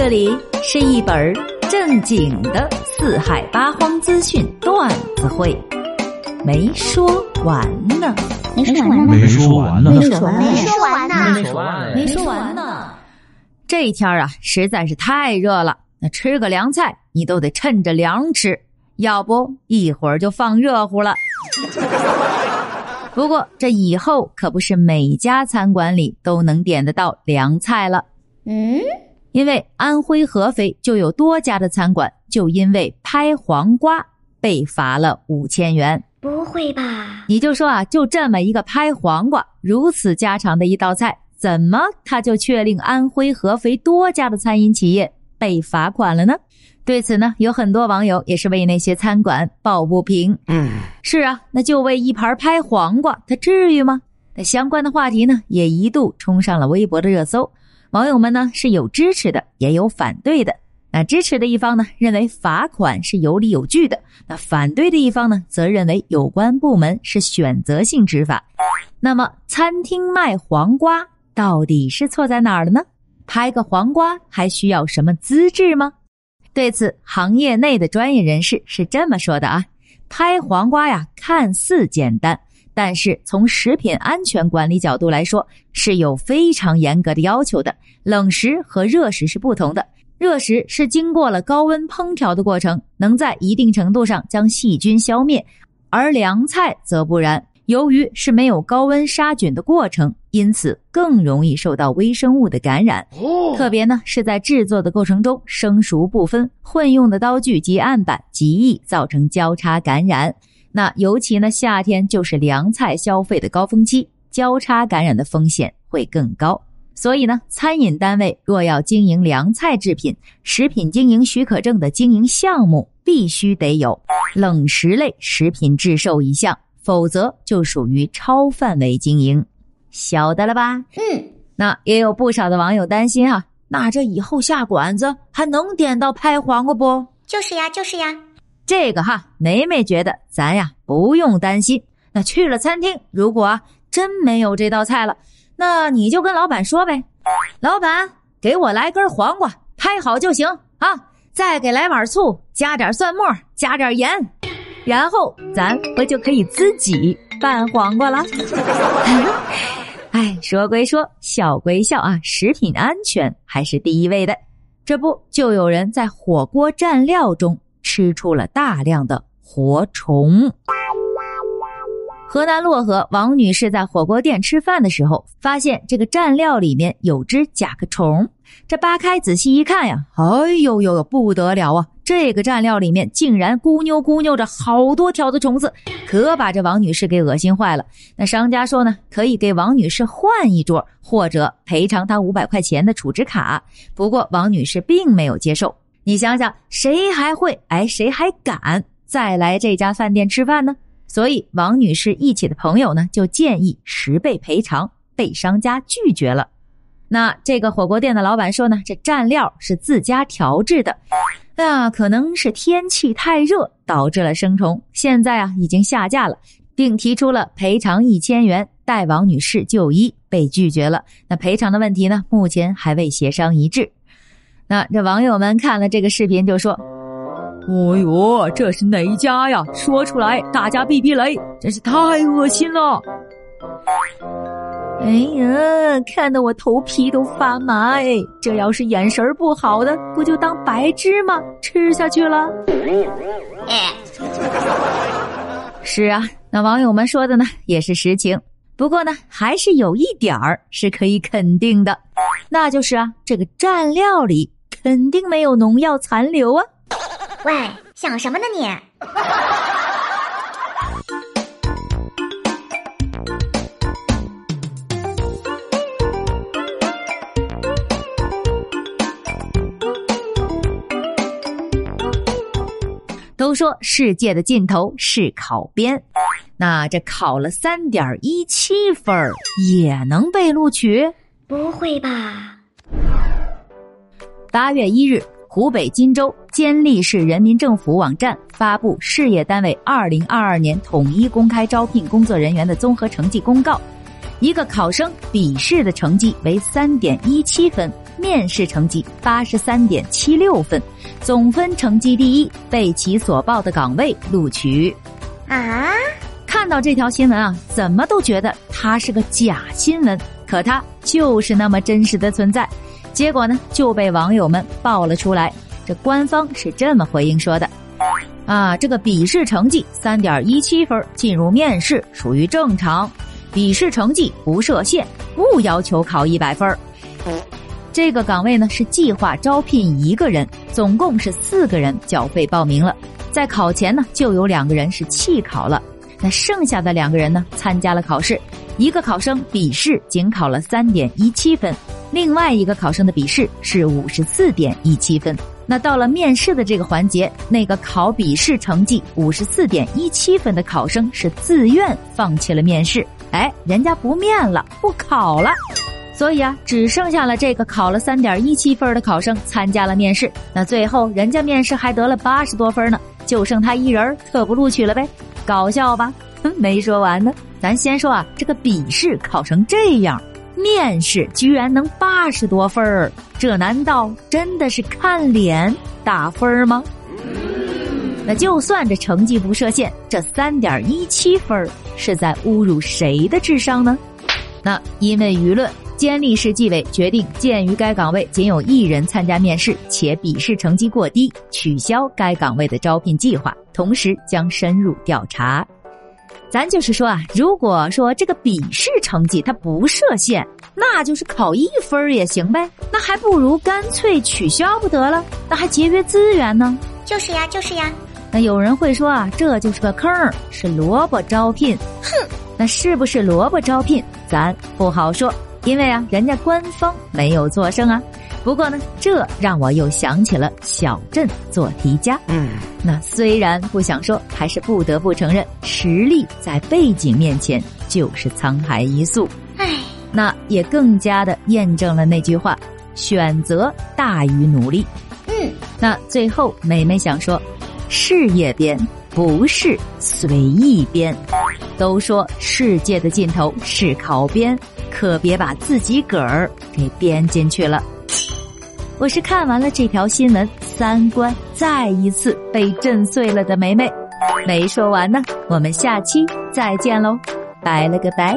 这里是一本正经的四海八荒资讯段子会，没说完呢，没说完呢，没说完呢，没说完呢，没说完呢，没说完没说完呢。这一天啊，实在是太热了，那吃个凉菜你都得趁着凉吃，要不一会儿就放热乎了。不过这以后可不是每家餐馆里都能点得到凉菜了。嗯，因为安徽合肥就有多家的餐馆就因为拍黄瓜被罚了五千元。不会吧？你就说啊，就这么一个拍黄瓜，如此家常的一道菜，怎么他就却令安徽合肥多家的餐饮企业被罚款了呢？对此呢，有很多网友也是为那些餐馆抱不平。嗯，是啊，那就为一盘拍黄瓜，他至于吗？那相关的话题呢，也一度冲上了微博的热搜。网友们呢是有支持的，也有反对的。那支持的一方呢，认为罚款是有理有据的；那反对的一方呢，则认为有关部门是选择性执法。那么，餐厅卖黄瓜到底是错在哪儿了呢？拍个黄瓜还需要什么资质吗？对此，行业内的专业人士是这么说的啊：拍黄瓜呀，看似简单，但是从食品安全管理角度来说，是有非常严格的要求的。冷食和热食是不同的，热食是经过了高温烹调的过程，能在一定程度上将细菌消灭，而凉菜则不然。由于是没有高温杀菌的过程，因此更容易受到微生物的感染。特别呢是在制作的过程中生熟不分，混用的刀具及案板极易造成交叉感染。那尤其呢夏天就是凉菜消费的高峰期，交叉感染的风险会更高。所以呢，餐饮单位若要经营凉菜制品，食品经营许可证的经营项目必须得有冷食类食品制售一项，否则就属于超范围经营。晓得了吧？嗯，那也有不少的网友担心啊，那这以后下馆子还能点到拍黄瓜不？就是呀，就是呀。这个哈，梅梅觉得咱呀不用担心。那去了餐厅，如果真没有这道菜了，那你就跟老板说呗，老板给我来根黄瓜，拍好就行啊，再给来碗醋，加点蒜末，加点盐，然后咱不就可以自己拌黄瓜了？哎，说归说，笑归笑啊，食品安全还是第一位的。这不，就有人在火锅蘸料中吃出了大量的活虫。河南漯河王女士在火锅店吃饭的时候，发现这个蘸料里面有只甲壳虫。这扒开仔细一看呀，哎呦呦呦，不得了啊！这个蘸料里面竟然咕妞咕妞着好多条的虫子，可把这王女士给恶心坏了。那商家说呢，可以给王女士换一桌，或者赔偿她五百块钱的储值卡。不过王女士并没有接受。你想想，谁还会哎，谁还敢再来这家饭店吃饭呢？所以，王女士一起的朋友呢，就建议十倍赔偿，被商家拒绝了。那这个火锅店的老板说呢，这蘸料是自家调制的，啊，可能是天气太热导致了生虫，现在啊已经下架了，并提出了赔偿一千元，带王女士就医，被拒绝了。那赔偿的问题呢，目前还未协商一致。那这网友们看了这个视频就说。哦呦，这是哪家呀？说出来大家避避雷，真是太恶心了！哎呀，看得我头皮都发麻哎！这要是眼神不好的，不就当白芝麻吃下去了？是啊，那网友们说的呢也是实情。不过呢，还是有一点儿是可以肯定的，那就是啊，这个蘸料里肯定没有农药残留啊。喂，想什么呢你？都说世界的尽头是考编，那这考了三点一七分也能被录取？不会吧？八月一日。湖北荆州监利市人民政府网站发布事业单位二零二二年统一公开招聘工作人员的综合成绩公告，一个考生笔试的成绩为三点一七分，面试成绩八十三点七六分，总分成绩第一，被其所报的岗位录取。啊，看到这条新闻啊，怎么都觉得它是个假新闻，可它就是那么真实的存在。结果呢，就被网友们爆了出来。这官方是这么回应说的。啊，这个笔试成绩三点一七分进入面试属于正常，笔试成绩不设限，不要求考一百分。这个岗位呢是计划招聘一个人，总共是四个人缴费报名了，在考前呢就有两个人是弃考了，那剩下的两个人呢参加了考试，一个考生笔试仅考了三点一七分，另外一个考生的笔试是五十四点一七分。那到了面试的这个环节，那个考笔试成绩五十四点一七分的考生是自愿放弃了面试，哎，人家不面了，不考了，所以啊，只剩下了这个考了三点一七分的考生参加了面试。那最后人家面试还得了八十多分呢，就剩他一人特不录取了呗，搞笑吧？没说完呢，咱先说啊，这个笔试考成这样。面试居然能八十多分儿，这难道真的是看脸打分吗？那就算这成绩不设限，这三点一七分是在侮辱谁的智商呢？那因为舆论，监利市纪委决定，鉴于该岗位仅有一人参加面试，且笔试成绩过低，取消该岗位的招聘计划，同时将深入调查。咱就是说啊，如果说这个笔试成绩它不设限，那就是考一分也行呗，那还不如干脆取消不得了，那还节约资源呢。就是呀，就是呀。那有人会说啊，这就是个坑儿，是萝卜招聘。哼，那是不是萝卜招聘，咱不好说，因为啊，人家官方没有作声啊。不过呢，这让我又想起了小镇做题家。嗯，那虽然不想说，还是不得不承认，实力在背景面前就是沧海一粟。唉，那也更加的验证了那句话：选择大于努力。嗯，那最后美美想说，事业编不是随意编。都说世界的尽头是考编，可别把自己个儿给编进去了。我是看完了这条新闻，三观再一次被震碎了的梅梅。没说完呢，我们下期再见喽，拜了个拜。